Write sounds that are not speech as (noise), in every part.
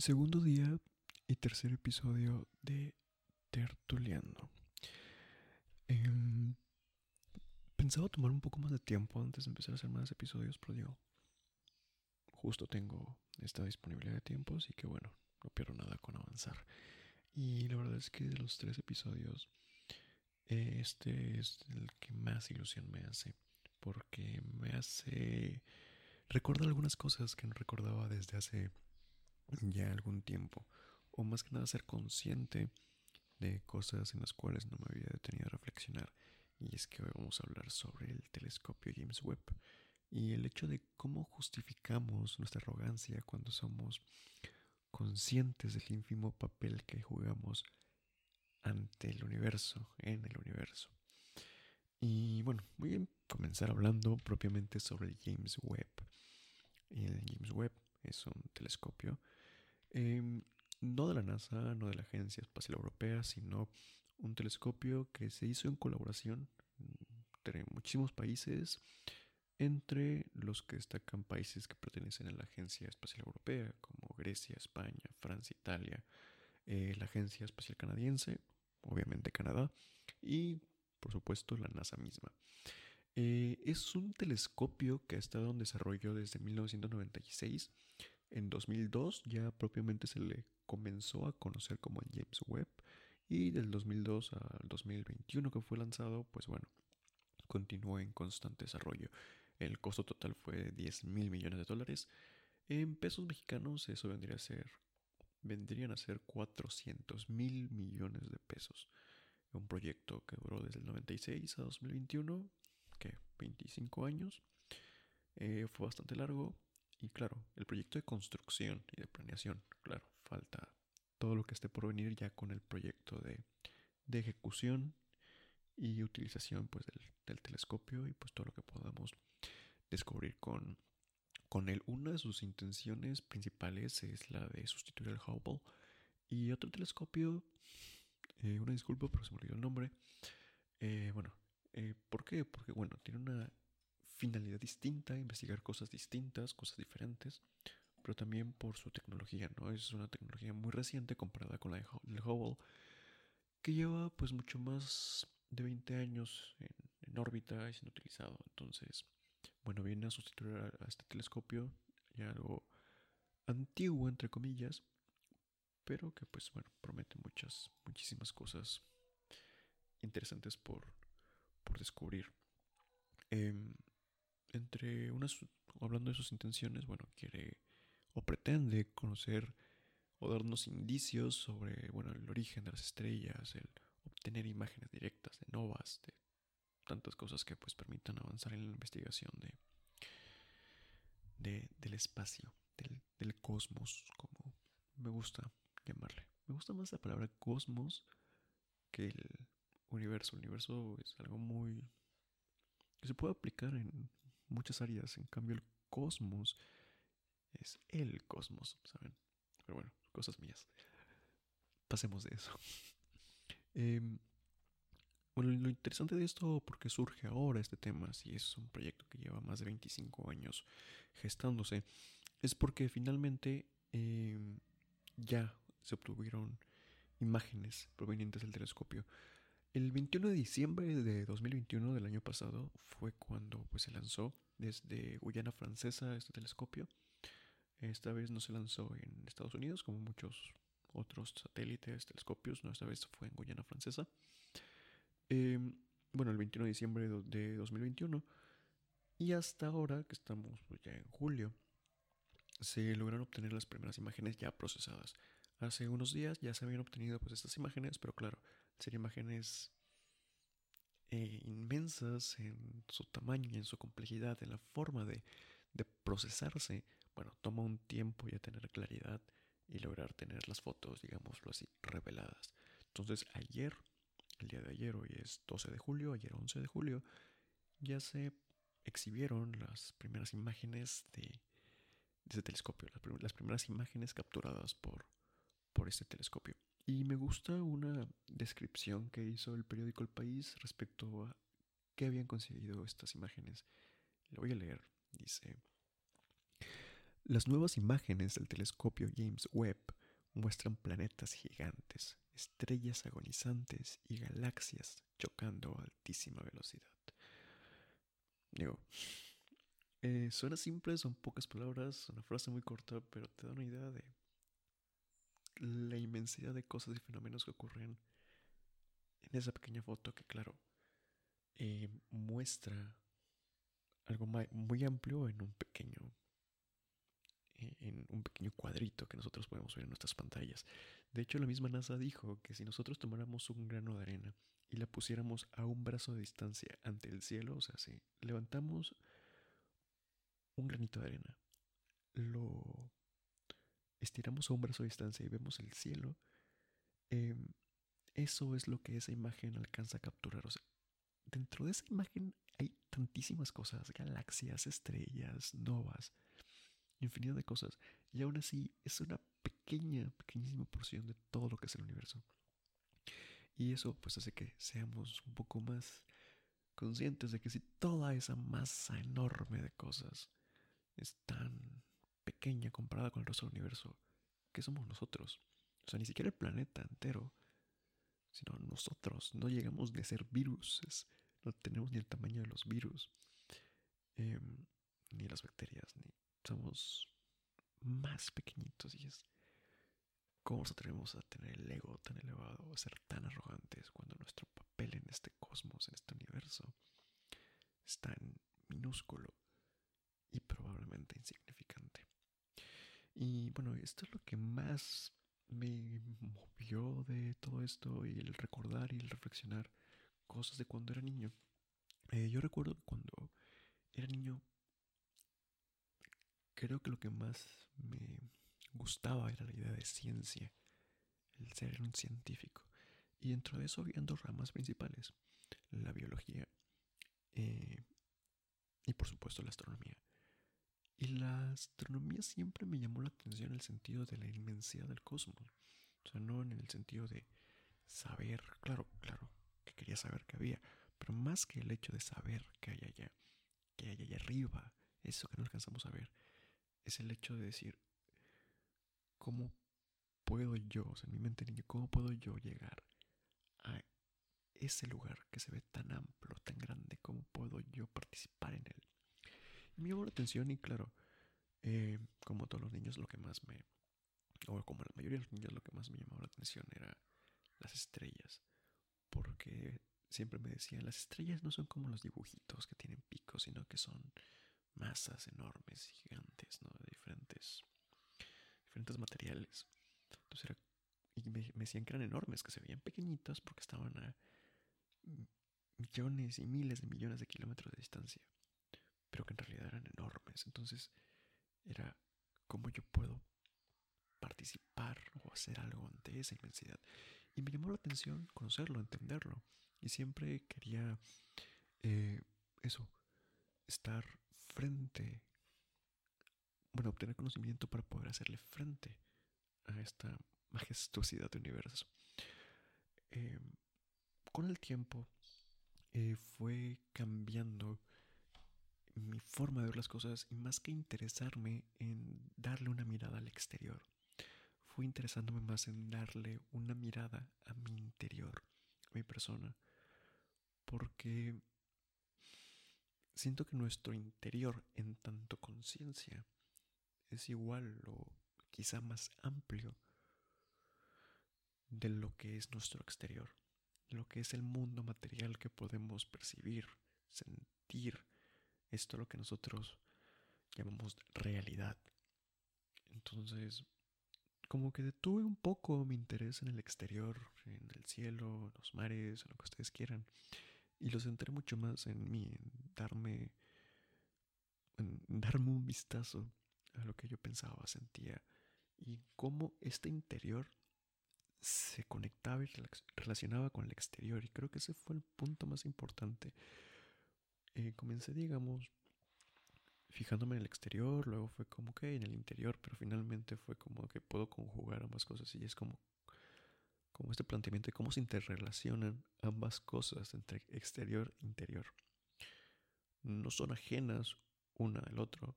Segundo día y tercer episodio de Tertuleando. Em, pensaba tomar un poco más de tiempo antes de empezar a hacer más episodios, pero digo, justo tengo esta disponibilidad de tiempo, así que bueno, no pierdo nada con avanzar. Y la verdad es que de los tres episodios, este es el que más ilusión me hace, porque me hace recordar algunas cosas que no recordaba desde hace ya algún tiempo, o más que nada ser consciente de cosas en las cuales no me había detenido a reflexionar. Y es que hoy vamos a hablar sobre el telescopio James Webb y el hecho de cómo justificamos nuestra arrogancia cuando somos conscientes del ínfimo papel que jugamos ante el universo, en el universo. Y bueno, voy a comenzar hablando propiamente sobre el James Webb. El James Webb es un telescopio, em, no de la NASA, no de la Agencia Espacial Europea, sino un telescopio que se hizo en colaboración entre muchísimos países, entre los que destacan países que pertenecen a la Agencia Espacial Europea, como Grecia, España, Francia, Italia, eh, la Agencia Espacial Canadiense, obviamente Canadá, y por supuesto la NASA misma. Eh, es un telescopio que ha estado en desarrollo desde 1996. En 2002 ya propiamente se le comenzó a conocer como James Webb y del 2002 al 2021 que fue lanzado, pues bueno, continuó en constante desarrollo. El costo total fue de 10 mil millones de dólares. En pesos mexicanos eso vendría a ser, vendrían a ser 400 mil millones de pesos. Un proyecto que duró desde el 96 a 2021 que 25 años. Eh, fue bastante largo y claro, el proyecto de construcción y de planeación, claro, falta todo lo que esté por venir ya con el proyecto de, de ejecución y utilización pues del, telescopio y pues todo lo que podamos descubrir con, con él. Una de sus intenciones principales es la de sustituir el Hubble y otro telescopio, eh, una disculpa pero se me olvidó el nombre, eh, bueno, eh, ¿Por qué? Porque, bueno, tiene una finalidad distinta, investigar cosas distintas, cosas diferentes, pero también por su tecnología, ¿no? Es una tecnología muy reciente comparada con la del Hubble, que lleva pues mucho más de 20 años en, órbita y siendo utilizado. Entonces, bueno, viene a sustituir a, este telescopio, ya algo antiguo, entre comillas, pero que pues bueno, promete muchas, muchísimas cosas interesantes por, por descubrir. Em, entre unas, hablando de sus intenciones, bueno, quiere o pretende conocer o darnos indicios sobre, bueno, el origen de las estrellas, el obtener imágenes directas de novas, de tantas cosas que pues permitan avanzar en la investigación de, de del espacio, del, del cosmos, como me gusta llamarle. Me gusta más la palabra cosmos que el universo. El universo es algo muy... que se puede aplicar en muchas áreas. En cambio, el cosmos es el cosmos, ¿saben? Pero bueno, cosas mías. Pasemos de eso. (laughs) Em, bueno, lo interesante de esto, porque surge ahora este tema, si es un proyecto que lleva más de 25 años gestándose, es porque finalmente em, ya se obtuvieron imágenes provenientes del telescopio el 21 de diciembre de 2021 del año pasado fue cuando pues, se lanzó desde Guyana Francesa este telescopio. Esta vez no se lanzó en Estados Unidos como muchos otros satélites, telescopios, no, esta vez fue en Guyana Francesa. Em, bueno, el 21 de diciembre de 2021 y hasta ahora, que estamos pues, ya en julio, se lograron obtener las primeras imágenes ya procesadas. Hace unos días ya se habían obtenido pues estas imágenes, pero claro, serían imágenes eh, inmensas en su tamaño en su complejidad, en la forma de, procesarse. Bueno, toma un tiempo ya tener claridad y lograr tener las fotos, digámoslo así, reveladas. Entonces ayer, el día de ayer, hoy es 12 de julio, ayer 11 de julio, ya se exhibieron las primeras imágenes de, ese telescopio, las, primeras imágenes capturadas por, por este telescopio. Y me gusta una descripción que hizo el periódico El País respecto a qué habían conseguido estas imágenes. Lo voy a leer. Dice, Las nuevas imágenes del telescopio James Webb muestran planetas gigantes, estrellas agonizantes y galaxias chocando a altísima velocidad. Digo, eh, suena simple, son pocas palabras, una frase muy corta, pero te da una idea de la inmensidad de cosas y fenómenos que ocurren en esa pequeña foto que, claro, eh, muestra algo muy amplio en un pequeño eh, en un pequeño cuadrito que nosotros podemos ver en nuestras pantallas. De hecho, la misma NASA dijo que si nosotros tomáramos un grano de arena y la pusiéramos a un brazo de distancia ante el cielo, o sea, si levantamos un granito de arena, lo estiramos a distancia y vemos el cielo, em, eso es lo que esa imagen alcanza a capturar. O sea, dentro de esa imagen hay tantísimas cosas, galaxias, estrellas, novas, infinidad de cosas. Y aún así es una pequeña, pequeñísima porción de todo lo que es el universo. Y eso pues hace que seamos un poco más conscientes de que si toda esa masa enorme de cosas es tan pequeña comparada con el resto del universo, ¿qué somos nosotros? O sea, ni siquiera el planeta entero, sino nosotros. No llegamos a ser virus, no tenemos ni el tamaño de los virus, em, ni las bacterias, ni somos más pequeñitos y es cómo nos atrevemos a tener el ego tan elevado, a ser tan arrogantes cuando nuestro papel en este cosmos, en este universo, es tan minúsculo y probablemente insignificante. Y bueno, esto es lo que más me movió de todo esto y el recordar y el reflexionar cosas de cuando era niño. Eh, yo recuerdo que cuando era niño creo que lo que más me gustaba era la idea de ciencia, el ser un científico. Y dentro de eso había dos ramas principales, la biología eh, y por supuesto la astronomía. Y la astronomía siempre me llamó la atención en el sentido de la inmensidad del cosmos. O sea, no en el sentido de saber, claro, claro, que quería saber qué había, pero más que el hecho de saber qué hay allá, qué hay allá arriba, eso que no alcanzamos a ver, es el hecho de decir, ¿cómo puedo yo, o sea, en mi mente niño, cómo puedo yo llegar a ese lugar que se ve tan amplio, tan grande, cómo puedo yo participar en él? Me llamó la atención y claro, eh, como todos los niños, lo que más me, o como la mayoría de los niños, lo que más me llamaba la atención era las estrellas, porque siempre me decían, las estrellas no son como los dibujitos que tienen picos, sino que son masas enormes, gigantes, ¿no? De diferentes, diferentes materiales. Entonces era, y me, decían que eran enormes, que se veían pequeñitas porque estaban a millones y miles de millones de kilómetros de distancia, pero que en realidad eran enormes. Entonces era cómo yo puedo participar o hacer algo ante esa inmensidad. Y me llamó la atención conocerlo, entenderlo. Y siempre quería eh, eso, estar frente, bueno, obtener conocimiento para poder hacerle frente a esta majestuosidad del universo. Em, con el tiempo eh, fue cambiando mi forma de ver las cosas y más que interesarme en darle una mirada al exterior, fue interesándome más en darle una mirada a mi interior, a mi persona, porque siento que nuestro interior en tanto conciencia es igual o quizá más amplio de lo que es nuestro exterior, lo que es el mundo material que podemos percibir, sentir, esto lo que nosotros llamamos realidad. Entonces, como que detuve un poco mi interés en el exterior, en el cielo, en los mares, en lo que ustedes quieran, y lo centré mucho más en mí, darme, en darme un vistazo a lo que yo pensaba, sentía y cómo este interior se conectaba y relacionaba con el exterior. Y creo que ese fue el punto más importante. Eh, comencé, digamos, fijándome en el exterior, luego fue como que en el interior, pero finalmente fue como que puedo conjugar ambas cosas y es como como este planteamiento de cómo se interrelacionan ambas cosas entre exterior e interior. No son ajenas una al otro.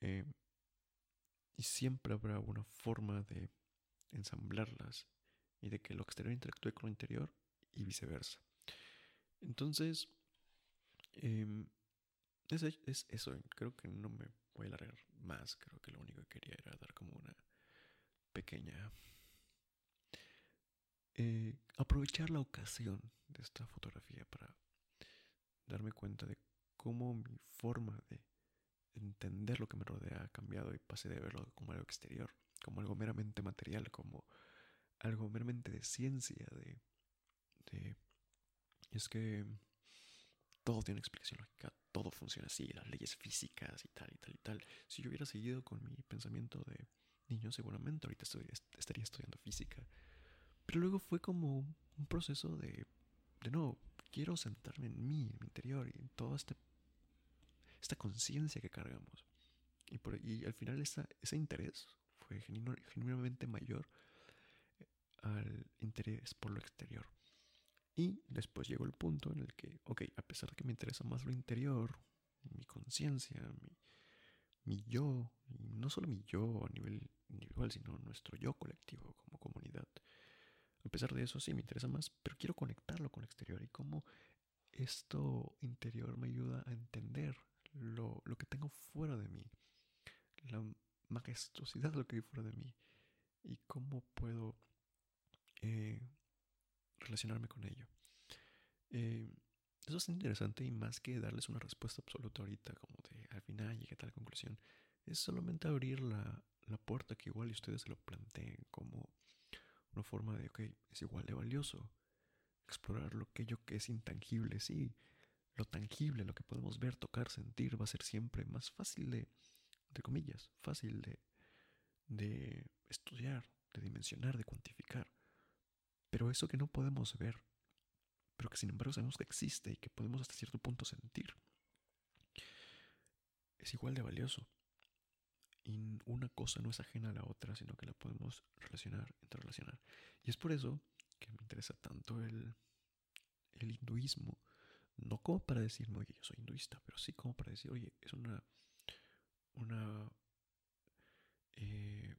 Eh, y siempre habrá una forma de ensamblarlas y de que lo exterior interactúe con lo interior y viceversa. Entonces, em, es, es, eso. Creo que no me voy a alargar más. Creo que lo único que quería era dar como una pequeña... Eh, aprovechar la ocasión de esta fotografía para darme cuenta de cómo mi forma de entender lo que me rodea ha cambiado y pasé de verlo como algo exterior, como algo meramente material, como algo meramente de ciencia, de es que todo tiene explicación lógica, todo funciona así, las leyes físicas y tal y tal y tal. Si yo hubiera seguido con mi pensamiento de niño, seguramente ahorita estaría estudiando física. Pero luego fue como un proceso de, de no, quiero sentarme en mí, en mi interior y en toda este, esta conciencia que cargamos. Y, por, y al final ese interés fue genuinamente mayor eh, al interés por lo exterior. Y después llegó el punto en el que, ok, a pesar de que me interesa más lo interior, mi conciencia, mi, yo, y no solo mi yo a nivel individual, sino nuestro yo colectivo como comunidad. A pesar de eso, sí, me interesa más, pero quiero conectarlo con el exterior y cómo esto interior me ayuda a entender lo, lo que tengo fuera de mí, la majestuosidad de lo que hay fuera de mí y cómo puedo eh, relacionarme con ello. Eh, eso es interesante y más que darles una respuesta absoluta ahorita, como de al final llegué a tal conclusión, es solamente abrir la, la puerta que igual ustedes se lo planteen como una forma de, ok, es igual de valioso. Explorar lo que que es intangible, sí. Lo tangible, lo que podemos ver, tocar, sentir, va a ser siempre más fácil de, entre comillas, fácil de, de estudiar, de dimensionar, de cuantificar. Pero eso que no podemos ver, pero que sin embargo sabemos que existe y que podemos hasta cierto punto sentir, es igual de valioso. Y una cosa no es ajena a la otra, sino que la podemos relacionar, interrelacionar. Y es por eso que me interesa tanto el, hinduismo. No como para decirme, oye, yo soy hinduista, pero sí como para decir, oye, es una, una eh,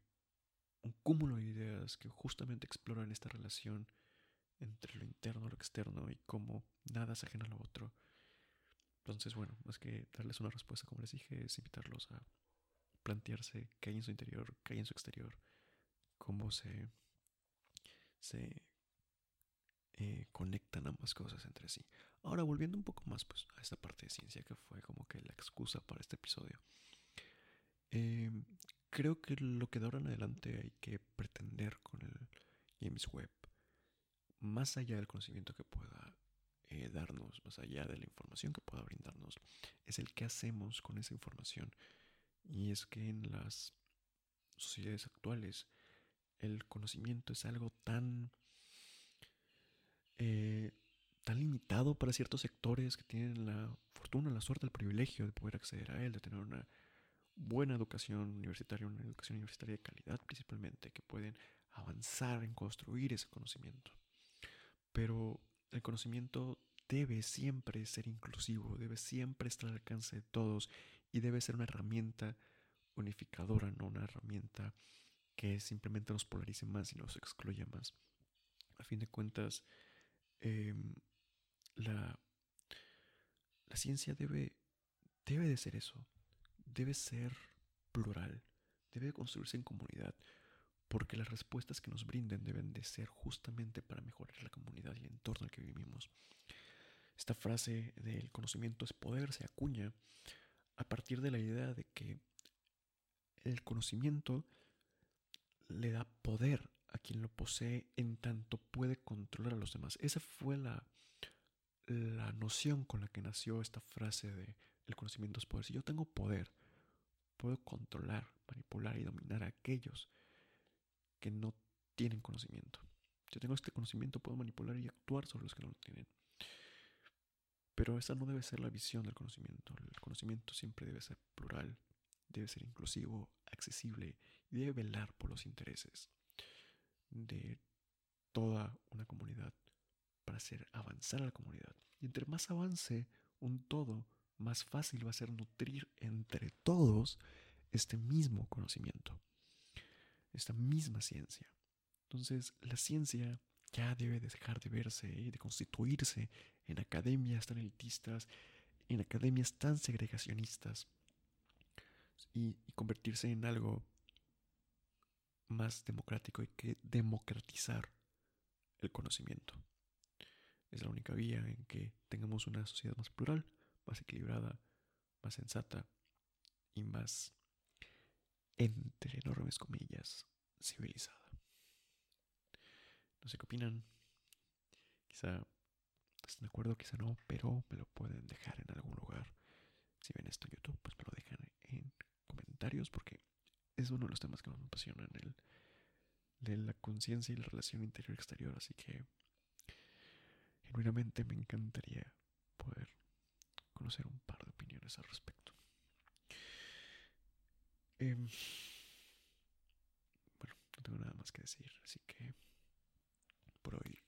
un cúmulo de ideas que justamente exploran esta relación entre lo interno y lo externo y cómo nada se ajena a lo otro. Entonces, bueno, más que darles una respuesta, como les dije, es invitarlos a plantearse qué hay en su interior, qué hay en su exterior, cómo se, se eh, conectan ambas cosas entre sí. Ahora, volviendo un poco más pues, a esta parte de ciencia que fue como que la excusa para este episodio. Eh, creo que lo que de ahora en adelante hay que pretender con el James Webb, más allá del conocimiento que pueda eh, darnos, más allá de la información que pueda brindarnos, es el qué hacemos con esa información. Y es que en las sociedades actuales el conocimiento es algo tan eh, tan limitado para ciertos sectores que tienen la fortuna, la suerte, el privilegio de poder acceder a él, de tener una buena educación universitaria, una educación universitaria de calidad principalmente, que pueden avanzar en construir ese conocimiento. Pero el conocimiento debe siempre ser inclusivo, debe siempre estar al alcance de todos y debe ser una herramienta unificadora, no una herramienta que simplemente nos polarice más y nos excluya más. A fin de cuentas, em, la, la ciencia debe, debe de ser eso, debe ser plural, debe construirse en comunidad, porque las respuestas que nos brinden deben de ser justamente para mejorar la comunidad y el entorno en el que vivimos. Esta frase del conocimiento es poder se acuña a partir de la idea de que el conocimiento le da poder a quien lo posee en tanto puede controlar a los demás. Esa fue la, la noción con la que nació esta frase de el conocimiento es poder. Si yo tengo poder, puedo controlar, manipular y dominar a aquellos que no tienen conocimiento. Yo tengo este conocimiento, puedo manipular y actuar sobre los que no lo tienen. Pero esa no debe ser la visión del conocimiento. El conocimiento siempre debe ser plural, debe ser inclusivo, accesible y debe velar por los intereses de toda una comunidad para hacer avanzar a la comunidad. Y entre más avance un todo, más fácil va a ser nutrir entre todos este mismo conocimiento. esta misma ciencia. Entonces, la ciencia ya debe dejar de verse y de constituirse en academias tan elitistas, en academias tan segregacionistas y, convertirse en algo más democrático y que democratizar el conocimiento. Es la única vía en que tengamos una sociedad más plural, más equilibrada, más sensata y más, entre enormes comillas, civilizada. No sé qué opinan. Quizá estén de acuerdo, quizá no, pero me lo pueden dejar en algún lugar. Si ven esto en YouTube, pues me lo dejan en comentarios porque es uno de los temas que más me apasionan, el de la conciencia y la relación interior-exterior. Así que genuinamente me encantaría poder conocer un par de opiniones al respecto. Em, bueno, no tengo nada más que decir, así que por hoy